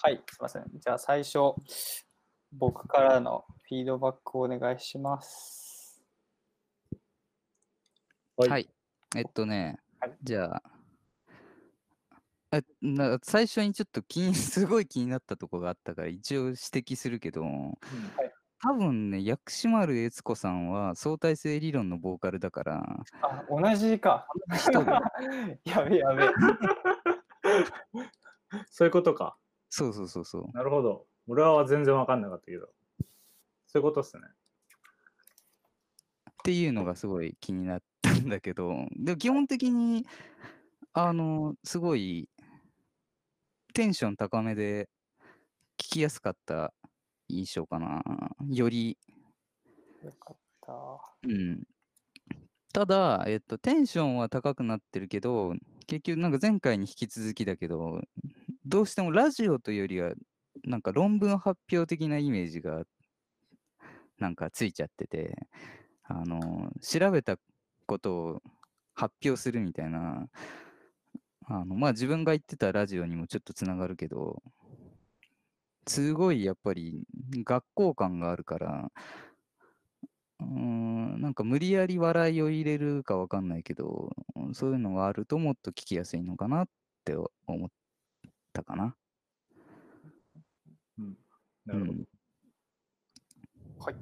はい、すみません。じゃあ最初、僕からのフィードバックをお願いします。はいはい。えっとね、はいじゃあ、えな最初にちょっと気に、すごい気になったとこがあったから、一応指摘するけど、多分ね、薬師丸悦子さんは相対性理論のボーカルだから、あ、同じか。やべえやべえ。そういうことか。そうそうそうそう。なるほど。俺は全然わかんなかったけど。そういうことっすね。っていうのがすごい気になったんだけど、でも基本的に、あの、すごい、テンション高めで聞きやすかった印象かな。より、よかった。うん。ただ、えっと、テンションは高くなってるけど、結局、なんか前回に引き続きだけど、どうしてもラジオというよりは、なんか論文発表的なイメージが、なんかついちゃってて、あの、調べたことを発表するみたいな、あの、まあ自分が言ってたラジオにもちょっとつながるけど、すごいやっぱり学校感があるから、うん、なんか無理やり笑いを入れるかわかんないけど、そういうのがあるともっと聞きやすいのかなって思ったかな。うん。なるほど。うんはい。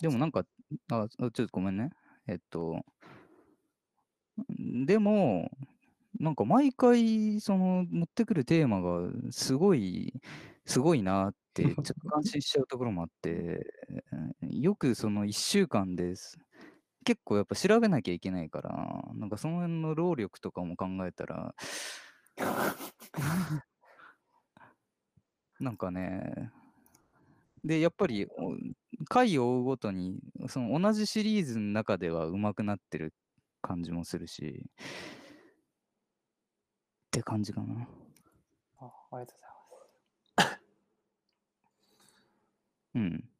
でもなんか、あ、ちょっとごめんね。えっと、でも、なんか毎回、その、持ってくるテーマがすごい、すごいなって、ちょっと感心しちゃうところもあって、よくその1週間です。結構やっぱ調べなきゃいけないから、なんかその辺の労力とかも考えたら、なんかね、で、やっぱり、お回を追うごとに、その同じシリーズの中では上手くなってる感じもするし、って感じかな。あありがとうございます。うん。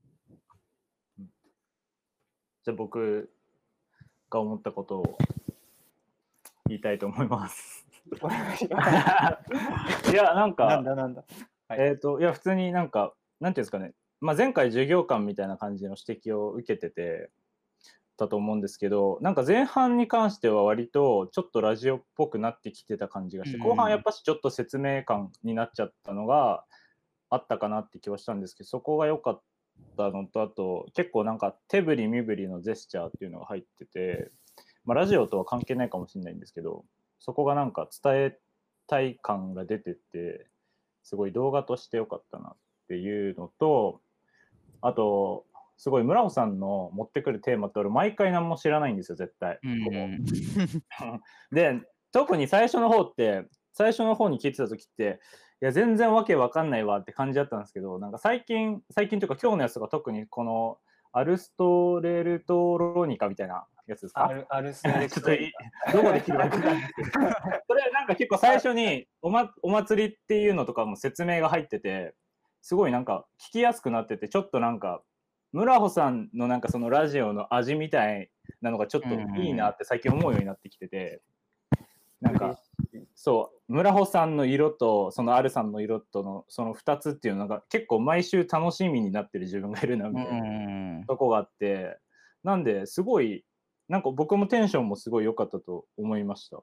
じゃあ僕が思ったことを言いたいと思います。いや、なんか、なんだなんだ。はい。えっ、と、いや、普通になんか、なんていうんですかね、まあ、前回授業観みたいな感じの指摘を受けてて、たと思うんですけど、なんか前半に関しては割とちょっとラジオっぽくなってきてた感じがして、うん。後半やっぱしちょっと説明感になっちゃったのがあったかなって気はしたんですけど、そこが良かったのと、あと結構なんか手振り身振りのジェスチャーっていうのが入ってて、まあ、ラジオとは関係ないかもしれないんですけど、そこがなんか伝えたい感が出てて、すごい動画として良かったなっていうのと、あと、すごい村尾さんの持ってくるテーマって俺毎回何も知らないんですよ、絶対。うん。で、特に最初の方って、最初の方に聞いてた時って、いや、全然わけわかんないわって感じだったんですけど、なんか最近、最近というか今日のやつが特にこのアルストレルトロニカみたいなやつですか？アルスレちょっといどこで切るわけなんですけど、それなんか結構最初にお,、ま、お祭りっていうのとかも説明が入ってて、すごいなんか聞きやすくなってて、ちょっとなんか、村穂さんのなんかそのラジオの味みたいなのがちょっといいなって最近思うようになってきてて、なんか、そう、村穂さんの色とそのアルさんの色とのその2つっていうのが結構毎週楽しみになってる自分がいるなみたいな。うん。とこがあって、なんですごい、なんか僕もテンションもすごい良かったと思いました。っ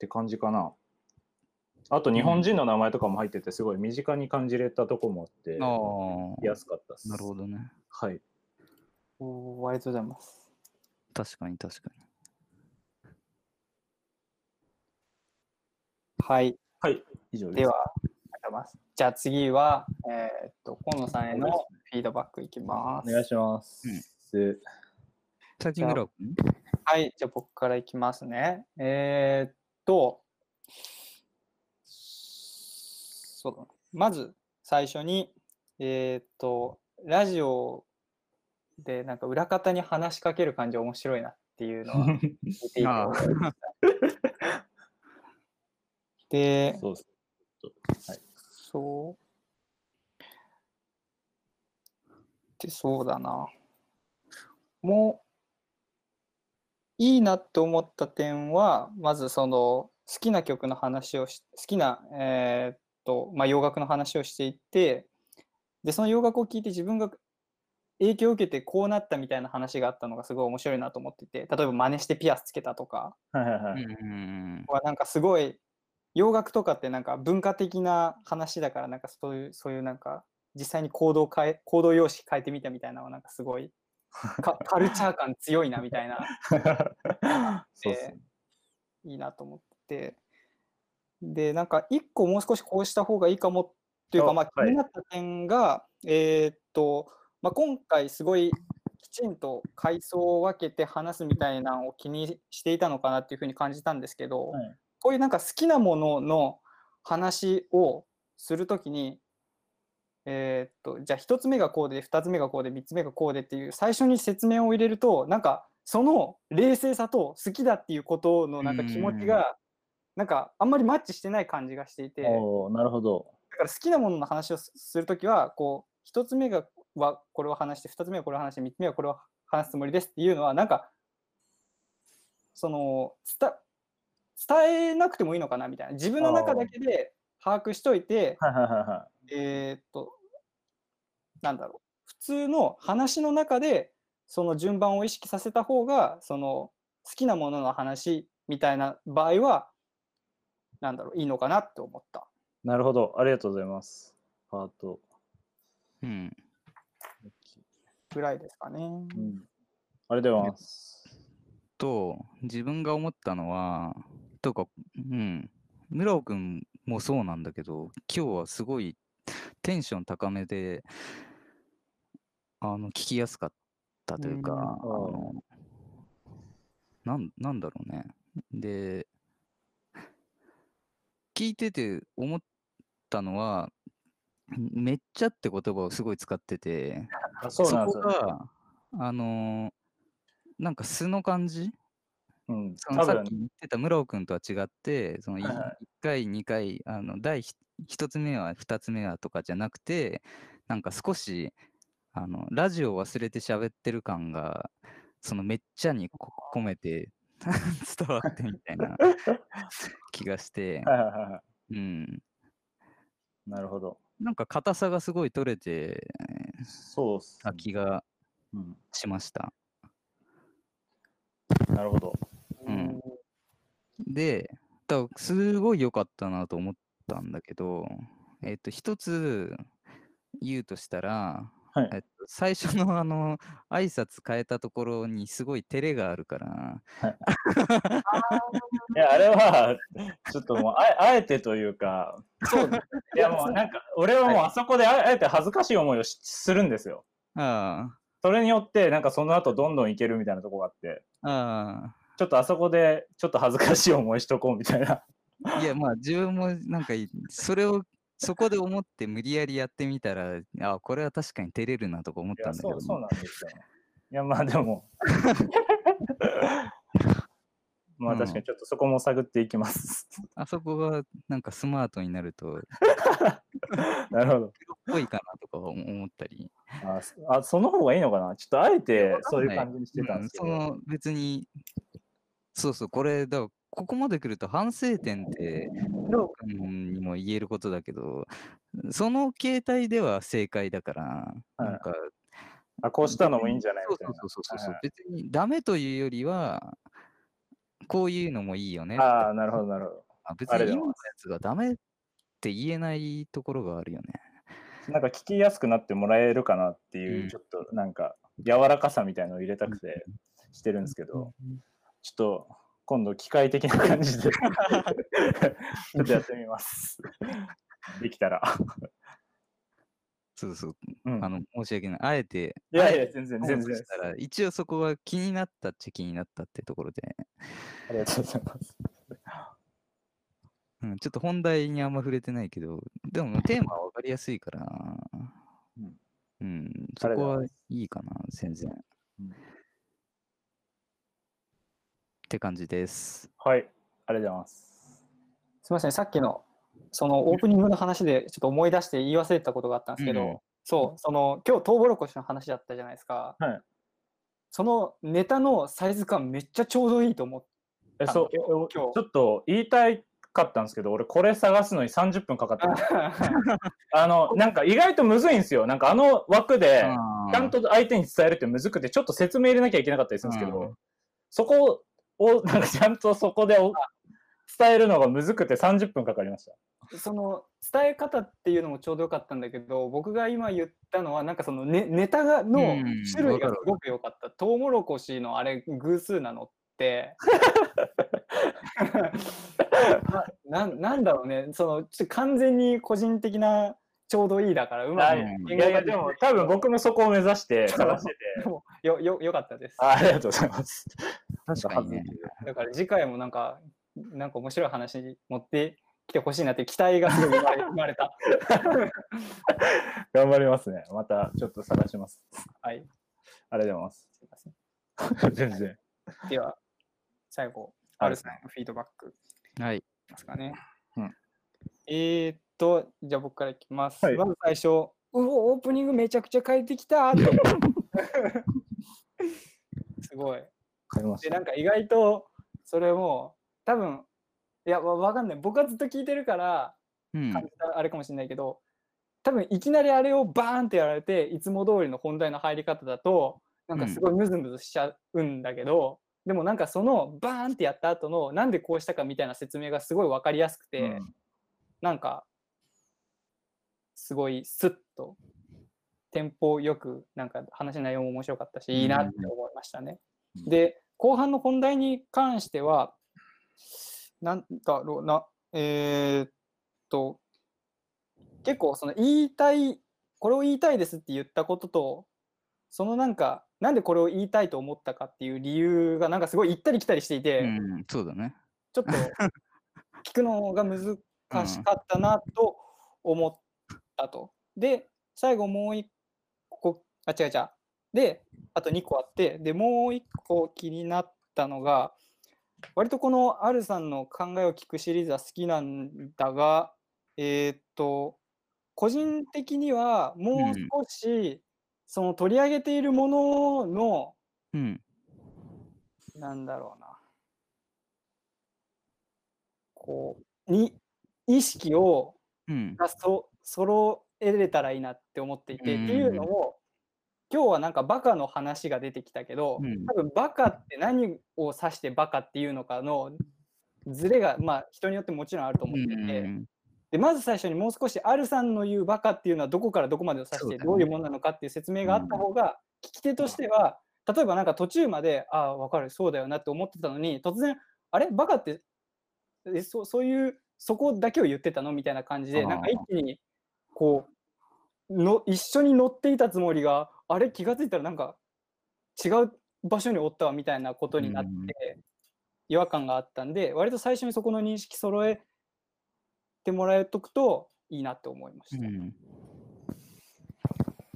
て感じかな。あと日本人の名前とかも入ってて、すごい身近に感じれたとこもあって、ああ見やすかったです。なるほどね。はい。おーありがとうございます。確かに確かに。はい。はい、以上です。では、ありがとうございます。じゃあ次は、えーっと、河野さんへのフィードバックいきます。お願いします。先村尾君はい、じゃあ僕からいきますね。えーっと、そうだな。まず最初に、えーっと、ラジオでなんか裏方に話しかける感じ面白いなっていうのは見ていてあ思いました。で、そうです。はい。そう。で、そうだな。もう、いいなって思った点は、まずその、好きな曲の話をし好きな、えーっとまあ、洋楽の話をしていってでその洋楽を聞いて自分が影響を受けてこうなったみたいな話があったのがすごい面白いなと思ってて例えば真似してピアスつけたとかはいはいはい。うんはなんかすごい洋楽とかってなんか文化的な話だからなんかそういうそういうなんか実際に行動を変え行動様式変えてみたみたいなのはなんかすごい かカルチャー感強いなみたいな。そうっすね。いいなと思って。てでなんか一個もう少しこうした方がいいかもっていうかまあ気になった点が、えーっと、まあ、今回すごいきちんと階層を分けて話すみたいなのを気にしていたのかなっていうふうに感じたんですけど、はい。こういうなんか好きなものの話をするときに、えーっとじゃあ1つ目がこうで2つ目がこうで3つ目がこうでっていう最初に説明を入れるとなんかその冷静さと好きだっていうことのなんか気持ちがなんかあんまりマッチしてない感じがしていて。なるほど。から好きなものの話をすするときはこう1つ目がはこれを話して2つ目はこれを話して3つ目はこれを話すつもりですっていうのはなんかその伝伝えなくてもいいのかなみたいな。自分の中だけで把握しといてえーっと、なんだろう、普通の話の中で、その順番を意識させた方が、その好きなものの話みたいな場合は、なんだろう、いいのかなって思った。い。なるほど。ありがとうございます。ハート。うんぐらいですかね。うん。ありがとうございます。と自分が思ったのはとかうん村尾くんもそうなんだけど今日はすごいテンション高めであの聞きやすかったというか、うんあのなんなんだろうねで聞いてて思ったのはめっちゃって言葉をすごい使っててあそうなんですよ、ね。こがあのなんか素の感じ？うん。そのさっき言ってた村尾君とは違って、そのいはいはい1回、2回、あの第1つ目は、2つ目はとかじゃなくて、なんか少しあのラジオを忘れて喋ってる感が、そのめっちゃにこ込めて 伝わってみたいな 気がして。うん、なるほど。なんか硬さがすごい取れてそうっす、た気がうん。しました。なるほど。うんで、だすごい良かったなと思ったんだけど、えっ、と、一つ言うとしたら、はい。えっと、最初のあの、挨拶変えたところにすごい照れがあるから、い。や、あれは、ちょっともうあえ、あえてというか、そう いやもうなんか、俺はもうあそこでああえて恥ずかしい思いをしするんですよ。あそれによって、なんかその後どんどんいけるみたいなとこがあって、あ、あ。ちょっとあそこでちょっと恥ずかしい思いしとこうみたいな。あ、いや、まあ自分もなんかい、それを、そこで思って無理やりやってみたら、あこれは確かに照れるなとか思ったんだけど、そうそうなんですよ。いや、まあでも、まあ確かにちょっとそこも探っていきます。あそこがなんかスマートになると、なるほど。っぽいかなとか思ったり。あそあ、その方がいいのかな？ちょっとあえてそういう感じにしてたんですけど。うんその別に、そうそう、これ、だここまで来ると反省点って、ロー君にも言えることだけど、その形態では正解だから、なんか、あ、こうしたのもいいんじゃないそうみたいな。そうそうそうそう、はい別にダメというよりは、こういうのもいいよね。ああ、なるほど、なるほど。あ別に今のやつがダメって言えないところがあるよね。なんか聞きやすくなってもらえるかなっていう、うんちょっとなんか柔らかさみたいのを入れたくてしてるんですけど、ちょっと今度機械的な感じで ちょっとやってみます。できたら。そうそう、うんあの、申し訳ない。あえて、いやいや、全然、全然一応そこは気になったっちゃ気になったってところで、ありがとうございます。うん、ちょっと本題にあんま触れてないけど、でもテーマは分かりやすいから、うんうん、そこはいいかな、全然。うんって感じです。はい、ありがとうございます。すみません、さっきのそのオープニングの話でちょっと思い出して言い忘れてたことがあったんですけど、うんうんそう、その今日トウモロコシの話だったじゃないですか。はいそのネタのサイズ感めっちゃちょうどいいと思っえ、あそう、今日ちょっと言いたいかったんですけど、俺これ探すのに30分かかった。あの、なんか意外とむずいんですよ。なんかあの枠で、ちゃんと相手に伝えるってむずくて、ちょっと説明入れなきゃいけなかったりするんですけど、うんそこを、なんかちゃんとそこでお伝えるのがむずくて30分かかりました。その伝え方っていうのもちょうどよかったんだけど僕が今言ったのはなんかそのネネタがのうん種類がすごく良かった。トウモロコシのあれ偶数なのって なななんだろうねそのちょっと完全に個人的なちょうどいいだからうまくいいやいや、でも多分僕もそこを目指して探してて。よよよかったです。あありがとうございます。確かにね。だから次回もなんかなんか面白い話に持ってきてほしいなって期待がすごい生まれ た。頑張りますね。またちょっと探します。はい。ありがとうございます。すいません 全然。では最後はいアルさんのフィードバックはい。ますかね。うんえー、っと、じゃあ僕からいきます。はいまず最初、うお、オープニングめちゃくちゃ変えてきたすごい。で、買いました。なんか意外とそれも多分、いや、わわかんない。僕はずっと聞いてるからうん感じたあれかもしれないけど、多分いきなりあれをバーンってやられて、いつも通りの本題の入り方だと、なんかすごいムズムズしちゃうんだけど、でもなんかそのバーンってやった後のなんでこうしたかみたいな説明がすごい分かりやすくて、うんなんかすごいスッとテンポよくなんか話の内容も面白かったしいいなって思いましたね。うんで後半の本題に関してはなんだろうなえーっと結構その言いたいこれを言いたいですって言ったこととそのなんかなんでこれを言いたいと思ったかっていう理由がなんかすごい行ったり来たりしていて、うん、そうだね。ちょっと 聞くのが難しかったなと思ったと。で、最後もう一個、あ、違う違う。で、あと2個あって、で、もう一個気になったのが、割とこのアルさんの考えを聞くシリーズは好きなんだが、えーっと、個人的にはもう少し、その取り上げているものの、うん。なんだろうな。こう、に、意識をうん。がそ揃えれたらいいなって思っていて、っていうのを、今日はなんかバカの話が出てきたけど、うん。多分バカって何を指してバカっていうのかのズレが、まあ人によってもちろんあると思っていて、うんでまず最初にもう少しアルさんの言うバカっていうのはどこからどこまでを指してどういうものなのかっていう説明があった方が聞き手としては例えばなんか途中までああ分かるそうだよなって思ってたのに突然あれ？バカってえそそういうそこだけを言ってたの？みたいな感じでなんか一気にこうの一緒に乗っていたつもりがあれ気がついたらなんか違う場所におったわみたいなことになってうん違和感があったんで割と最初にそこの認識揃えてもらえとくといいなって思いました。うん。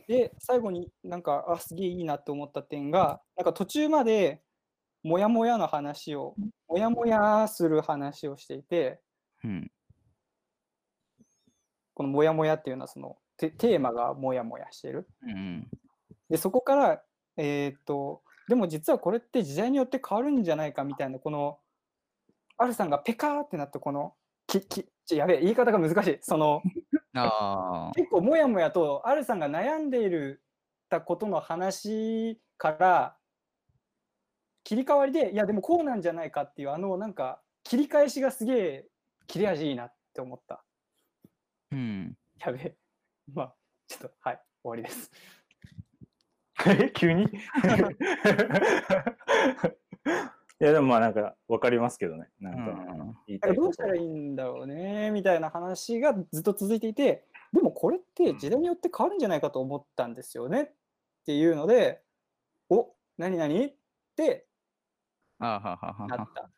で最後になんかあすげえいいなって思った点がなんか途中までモヤモヤの話をモヤモヤする話をしていてうん。このモヤモヤっていうのはそのテテーマがモヤモヤしてる。うん。でそこからえーっとでも実はこれって時代によって変わるんじゃないかみたいなこのアルさんがペカーってなってこのききちょやべえ言い方が難しいその。結構もやもやとアルさんが悩んでいるたことの話から切り替わりでいやでもこうなんじゃないかっていうあのなんか切り返しがすげえ切れ味いいなって思ったうん。やべえまあちょっとはい終わりですえ 急に？いやでもまあなんかわかりますけどね。なんかうん言いどうたいことしたらいいんだろうねみたいな話がずっと続いていてでもこれって時代によって変わるんじゃないかと思ったんですよねっていうのでお何何ってあははははなっ。た。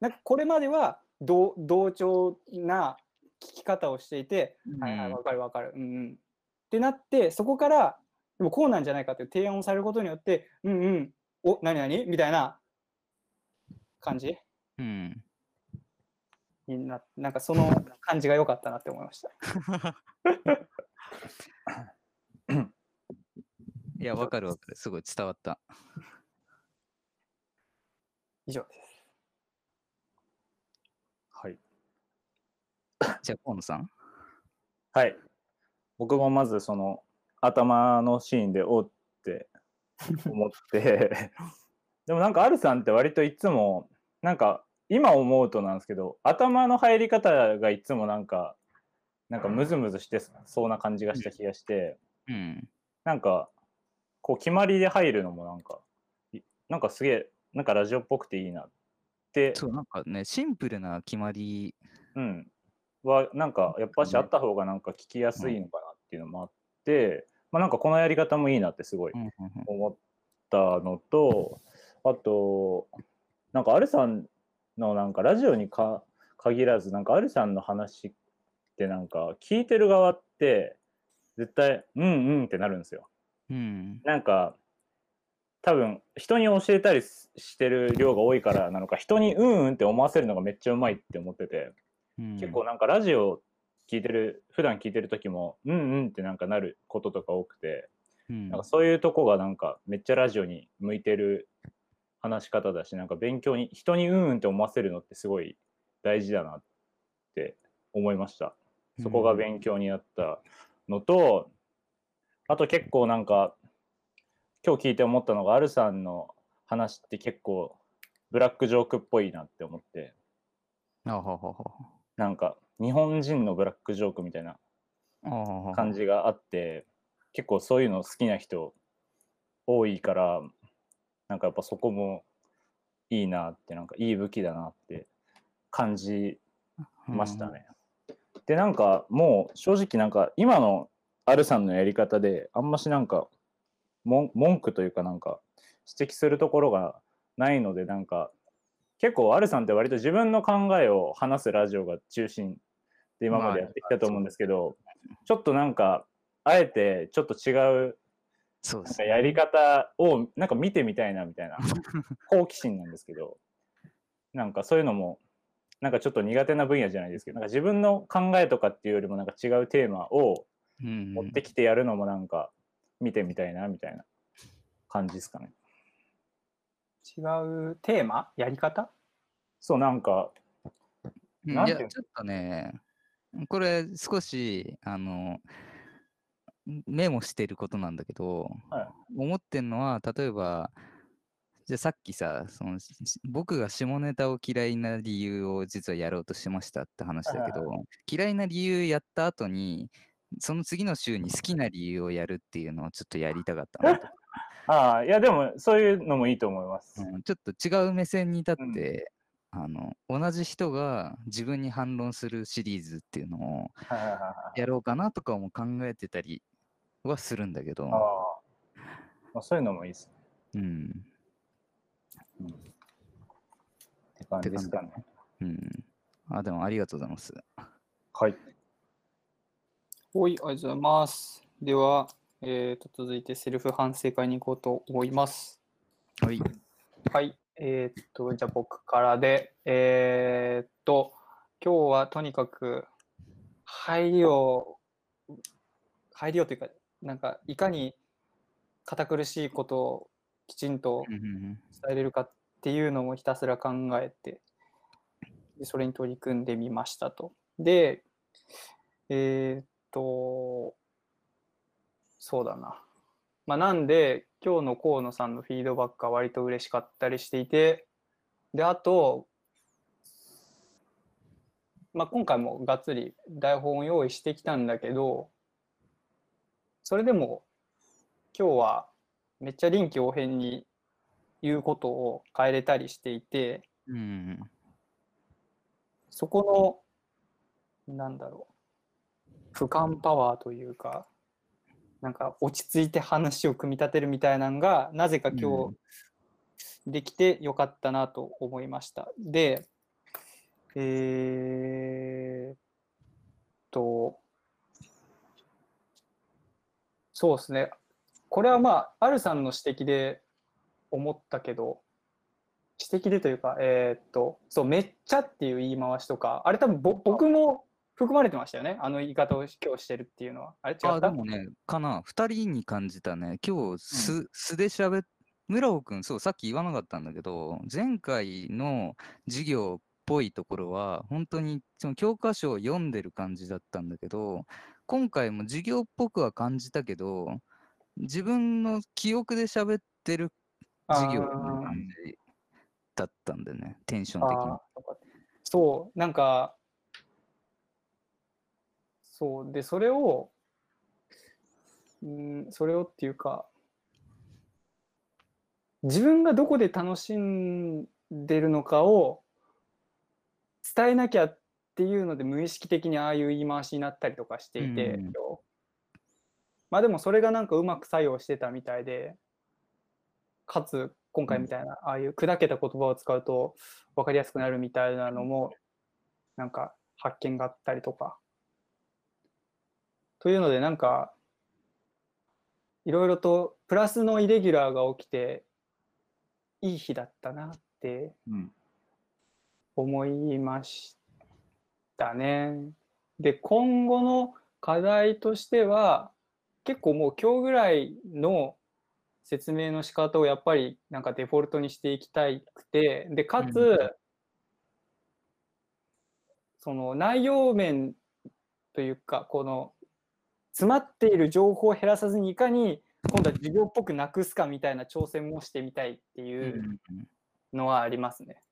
なんかこれまでは同同調な聞き方をしていて、はいはい、うんわかるわかる、うんうん。ってなって、そこから、でもこうなんじゃないかっていう提案をされることによって、うんうん、お、何何？みたいな感じ？うん。にな、なんかその感じが良かったなって思いました。いや、わかるわかる。すごい伝わった。以上です。はい。じゃあ、河野さん？はい。僕もまず、その、頭のシーンでおーって思って。でもなんかアルさんって割といつもなんか今思うとなんですけど頭の入り方がいつもなんかなんかムズムズしてそうな感じがした気がしてうん。なんかこう決まりで入るのもなんかいなんかすげえなんかラジオっぽくていいなって。そう、なんかね、シンプルな決まり、うん、はなんかやっぱしあった方がなんか聞きやすいのかなっていうのもあって、まあなんかこのやり方もいいなってすごい思ったのとあとなんかアルさんのなんかラジオにか限らずなんかアルさんの話ってなんか聞いてる側って絶対うんうんってなるんですよ。うん。なんか多分人に教えたりししてる量が多いからなのか人にうんうんって思わせるのがめっちゃうまいって思ってて。うん結構なんかラジオ聞いてる普段聞いてる時もうんうんってなんかなることとか多くてうん。なんかそういうとこがなんかめっちゃラジオに向いてる話し方だしなんか勉強に人にうんうんって思わせるのってすごい大事だなって思いました。そこが勉強になったのとあと結構なんか今日聞いて思ったのがアルさんの話って結構ブラックジョークっぽいなって思って。なんか日本人のブラックジョークみたいな感じがあって結構そういうの好きな人多いからなんかやっぱそこもいいなってなんかいい武器だなって感じましたね。でなんかもう正直なんか今のアルさんのやり方であんましなんか文文句というかなんか指摘するところがないのでなんか結構アルさんって割と自分の考えを話すラジオが中心で今までやってきたと思うんですけど、ちょっとなんかあえてちょっと違うそうですなんかやり方をなんか見てみたいなみたいな 好奇心なんですけどなんかそういうのもなんかちょっと苦手な分野じゃないですけどなんか自分の考えとかっていうよりもなんか違うテーマをうん持ってきてやるのもなんか見てみたいなみたいな感じですかね。違うテーマ？やり方？そうなんかいやちょっとね、これ少し、あの、メモしてることなんだけど、はい思ってんのは、例えば、じゃあさっきさその、し僕が下ネタを嫌いな理由を実はやろうとしましたって話だけはいど、嫌いな理由やった後に、その次の週に好きな理由をやるっていうのをちょっとやりたかったなと。ああいやでもそういうのもいいと思います。うんちょっと違う目線に立っうんて、あの同じ人が自分に反論するシリーズっていうのをやろうかなとかも考えてたりはするんだけど、ああまあ、そういうのもいいですね。うん、って感じですかね。うん。あ、でもありがとうございます。はい。はい、ありがとうございます。では、えー、と続いてセルフ反省会に行こうと思います。はい。はい、えーっと、じゃあ僕からで、えーっと、今日はとにかく入りを、入りをというか、なんかいかに堅苦しいことをきちんと伝えれるかっていうのをひたすら考えて、でそれに取り組んでみましたと。で、えーっと、そうだな。まあ、なんで、今日の河野さんのフィードバックが割と嬉しかったりしていて、で、あと、まあ、今回もがっつり台本を用意してきたんだけど、それでも今日はめっちゃ臨機応変に言うことを変えれたりしていて、うん。そこの、なんだろう、俯瞰パワーというか、なんか落ち着いて話を組み立てるみたいなのが、なぜか今日できてよかったなと思いました。で、えーっと、そうですね。これはまあ、アルさんの指摘で思ったけど、指摘でというか、えーっと、そう、めっちゃっていう言い回しとか、あれ多分ぼ僕も含まれてましたよね？あの言い方を今日してるっていうのは。あれ？違った？あ、でもね、かな、2人に感じたね。今日素、素で喋っ、村尾くん、そう、さっき言わなかったんだけど、前回の授業ぽいところは、本当にその教科書を読んでる感じだったんだけど、今回も授業っぽくは感じたけど、自分の記憶で喋ってる授業の感じだったんだよね、テンション的に。あーそう、なんか、そう、で、それを、うん、それをっていうか、自分がどこで楽しんでるのかを伝えなきゃっていうので無意識的にああいう言い回しになったりとかしていて、うんまあでもそれがなんかうまく作用してたみたいでかつ今回みたいな、ああいう砕けた言葉を使うと分かりやすくなるみたいなのもなんか発見があったりとか。というのでなんかいろいろとプラスのイレギュラーが起きていい日だったなってうん思いましたね。で今後の課題としては結構もう今日ぐらいの説明の仕方をやっぱりなんかデフォルトにしていきたくてでかつ、うんその内容面というかこの詰まっている情報を減らさずにいかに今度は授業っぽくなくすかみたいな挑戦もしてみたいっていうのはありますね。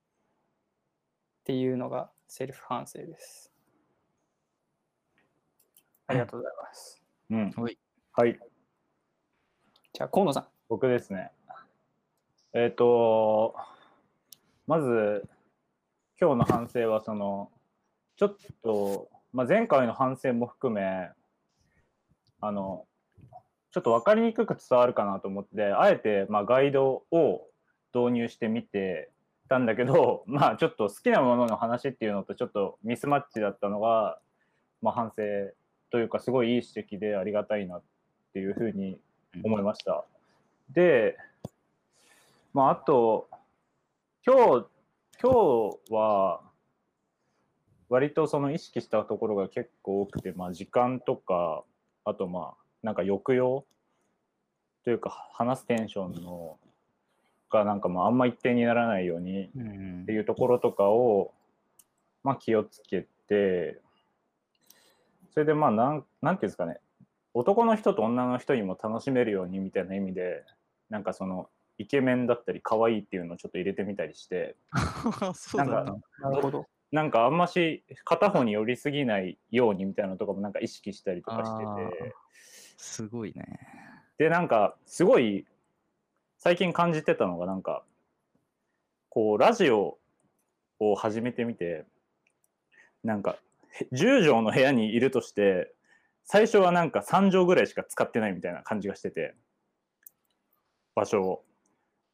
っていうのがセルフ反省です。ありがとうございます。うんはい。はいじゃあ河野さん。僕ですね。えっ、と、まず、今日の反省は、その、ちょっと、まあ、前回の反省も含め、あの、ちょっと分かりにくく伝わるかなと思って、あえて、まあ、ガイドを導入してみてたんだけど、まあ、ちょっと好きなものの話っていうのとちょっとミスマッチだったのが、まあ、反省というか、すごいいい指摘でありがたいなっていうふうに思いました。で、まあ、あと、今日、今日は、割とその意識したところが結構多くて、まあ、時間とか、あとまあ、なんか抑揚というか、話すテンションのが、なんかまあ、あんま一定にならないようにうん。っていうところとかを、まあ、気をつけて、それでまあなん、なんていうんですかね、男の人と女の人にも楽しめるようにみたいな意味で、なんかその、イケメンだったり、可愛いっていうのをちょっと入れてみたりして、そうだったの。なるほど。なんかあんまし片方に寄りすぎないようにみたいなのとかもなんか意識したりとかしてあて、すごいね。で、なんかすごい最近感じてたのがなんか、こう、ラジオを始めてみて、なんか、へ10畳の部屋にいるとして、最初はなんか3畳ぐらいしか使ってないみたいな感じがしてて、場所を。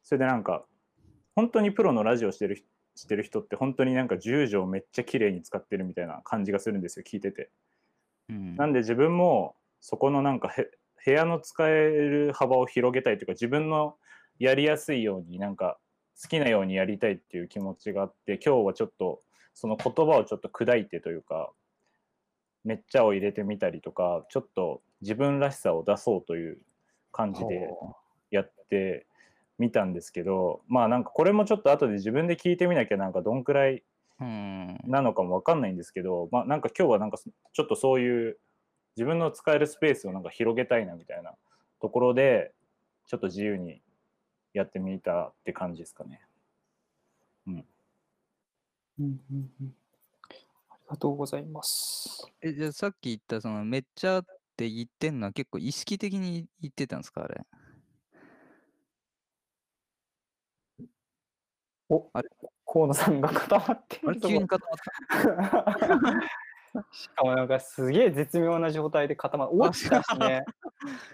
それでなんか、本当にプロのラジオしてる人してる人って本当になんか10畳めっちゃ綺麗に使ってるみたいな感じがするんですよ、聞いてて。うんなんで自分もそこのなんかへ部屋の使える幅を広げたいというか自分のやりやすいようになんか好きなようにやりたいっていう気持ちがあって今日はちょっとその言葉をちょっと砕いてというかめっちゃを入れてみたりとかちょっと自分らしさを出そうという感じでやってみたんですけどまあなんかこれもちょっと後で自分で聞いてみなきゃなんかどんくらいうんなのかもわかんないんですけど、まあ、なんか今日はなんかそちょっとそういう自分の使えるスペースをなんか広げたいなみたいなところでちょっと自由にやってみたって感じですかね。うんうんうんありがとうございます。え、じゃあさっき言ったそのめっちゃって言ってんのは結構意識的に言ってたんですかあれ？おあれ？河野さんが固まってるとこ急に固まっしかもなんかすげえ絶妙な状態で固まる。落ちたしね。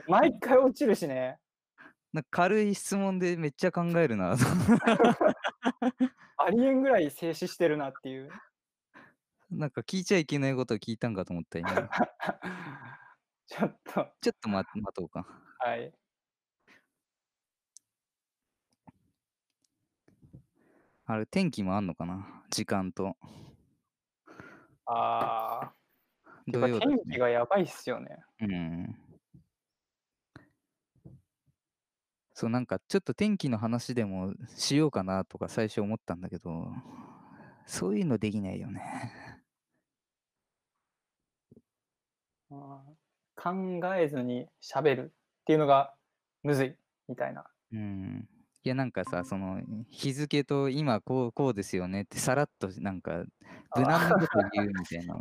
毎回落ちるしね。た。なんか軽い質問でめっちゃ考えるな。ありえんぐらい静止してるなっていう。なんか聞いちゃいけないことを聞いたんかと思った今。ちょっと、ちょっと待待とうか。はい。あれ天気もあんのかな？時間と。ああ。土曜天気がやばいっすよね。うん。そう、なんかちょっと天気の話でもしようかなとか最初思ったんだけど、そういうのできないよね。考えずに喋るっていうのがむずいみたいな。うん。いや、なんかさ、その、日付と今こう、こうですよねって、さらっとなんか、無難なこと言うみたいな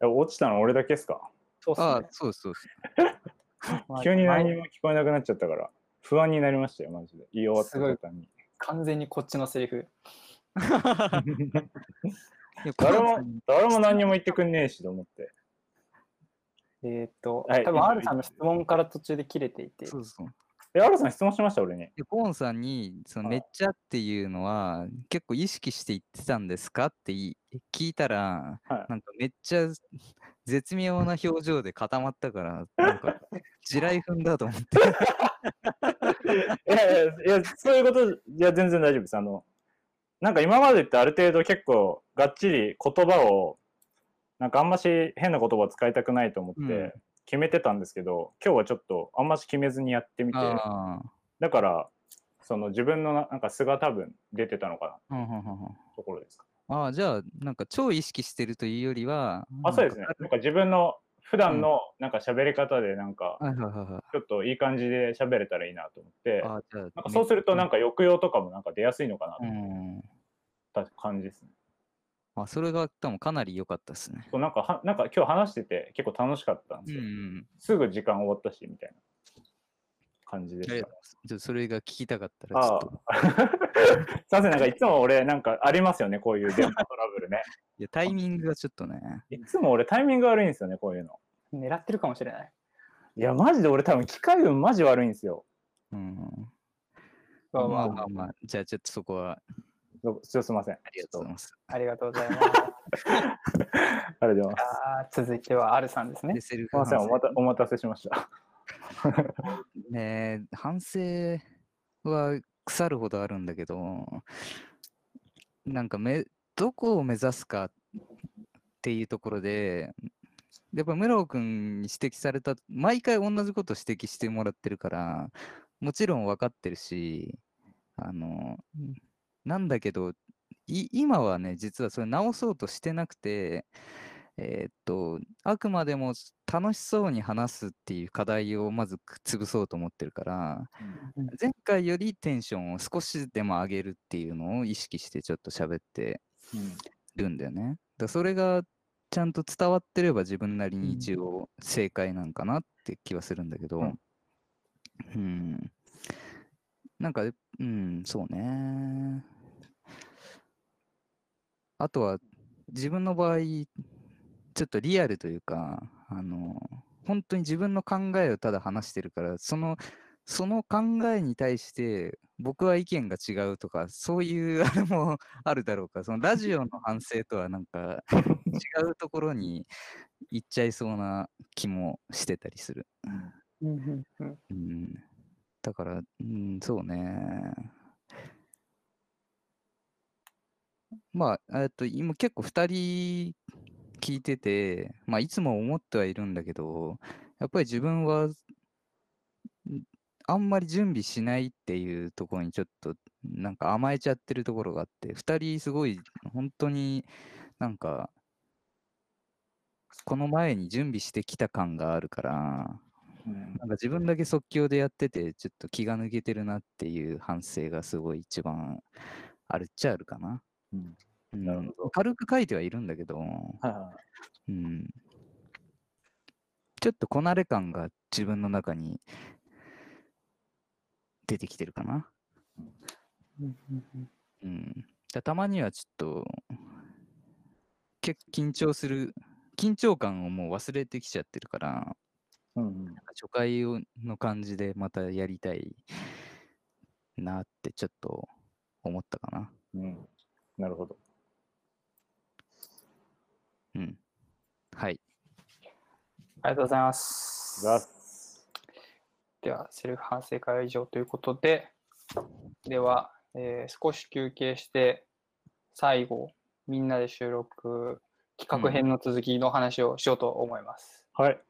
落ちたの俺だけですか？そうっすああね、そうそうそ まあ急に何前も聞こえなくなっちゃったから、不安になりましたよ、マジで。言い終わった途端に。完全にこっちのセリフ。誰も誰も何にも言ってくんねえしと思って。えーっと、はい多分 R さんの質問から途中で切れていて、そうそう。え、アルさん質問しました、俺に。でコーンさんに、そのあめっちゃっていうのは、結構意識して言ってたんですか？ってい聞いたら、はいなんかめっちゃ絶妙な表情で固まったから、なんか地雷踏んだと思って。いやいや、いやそういうこと、いや、全然大丈夫です。あの、なんか今までってある程度結構がっちり言葉を、なんかあんまし変な言葉を使いたくないと思っうんて決めてたんですけど、今日はちょっとあんまし決めずにやってみて、あだから、その自分のななんか素が多分出てたのかなところですか。ああ、じゃあ、なんか超意識してるというよりは、あ、そうですね。なんか自分の普段のなんか喋り方でなんか。ちょっといい感じで喋れたらいいなと思って、なんかそうするとなんか、か抑揚とかもなんか出やすいのかなとう思ん。った感じですね。あ、それが多分かなり良かったですね。そうなんかはなんか今日話してて結構楽しかったんですよ。うんうん。すぐ時間終わったしみたいな感じでしたありがとうございま。す。じゃあそれが聞きたかったら、ちょあっと。あ。すいません、なんかいつも俺なんかありますよね、こういう電波トラブルね。いや、タイミングがちょっとね。いつも俺タイミング悪いんですよね、こういうの。狙ってるかもしれない。いや、マジで俺多分機械運マジ悪いんですよ。うん。まあまあまあまあまあ、じゃあちょっとそこはすいません。ありがとうございます。ありがとうございます。ありがとうございます。続いては R さんですねすいません、おフ反省またお待たせしました。ねえ反省は腐るほどあるんだけど、なんかめ、どこを目指すかっていうところで、やっぱ室尾君に指摘された、毎回同じこと指摘してもらってるから、もちろん分かってるし、あの、なんだけど、い今はね、実はそれ直そうとしてなくて、えーっと、あくまでも楽しそうに話すっていう課題をまずく潰そうと思ってるから、うん前回よりテンションを少しでも上げるっていうのを意識してちょっと喋ってるんだよね。だからそれがちゃんと伝わってれば自分なりに一応正解なんかなって気はするんだけど、うん。うん、なんか、うん、そうね。あとは自分の場合、ちょっとリアルというか、あの、本当に自分の考えをただ話してるから、その、その考えに対して僕は意見が違うとか、そういうあれもあるだろうか、そのラジオの反省とはなんか違うところに行っちゃいそうな気もしてたりする。うんだから、うん、そうね。まあ、えっと、今結構2人聞いてて、まあ、いつも思ってはいるんだけど、やっぱり自分は、んあんまり準備しないっていうところにちょっと、なんか甘えちゃってるところがあって、2人すごい、本当になんか、この前に準備してきた感があるから、なんか自分だけ即興でやってて、ちょっと気が抜けてるなっていう反省がすごい一番あるっちゃあるかな。うん。うんなるほど。軽く書いてはいるんだけど、はいはいうん、ちょっとこなれ感が自分の中に出てきてるかな。うん。たまにはちょっと結構緊張する緊張感をもう忘れてきちゃってるからうんうん。初回をの感じでまたやりたいなってちょっと思ったかな。うんなるほど。うん。はい。ありがとうございます。ざっすでは、セルフ反省会は以上ということで、では、えー少し休憩して、最後、みんなで収録、企画編の続きの話をしようと思います。はい。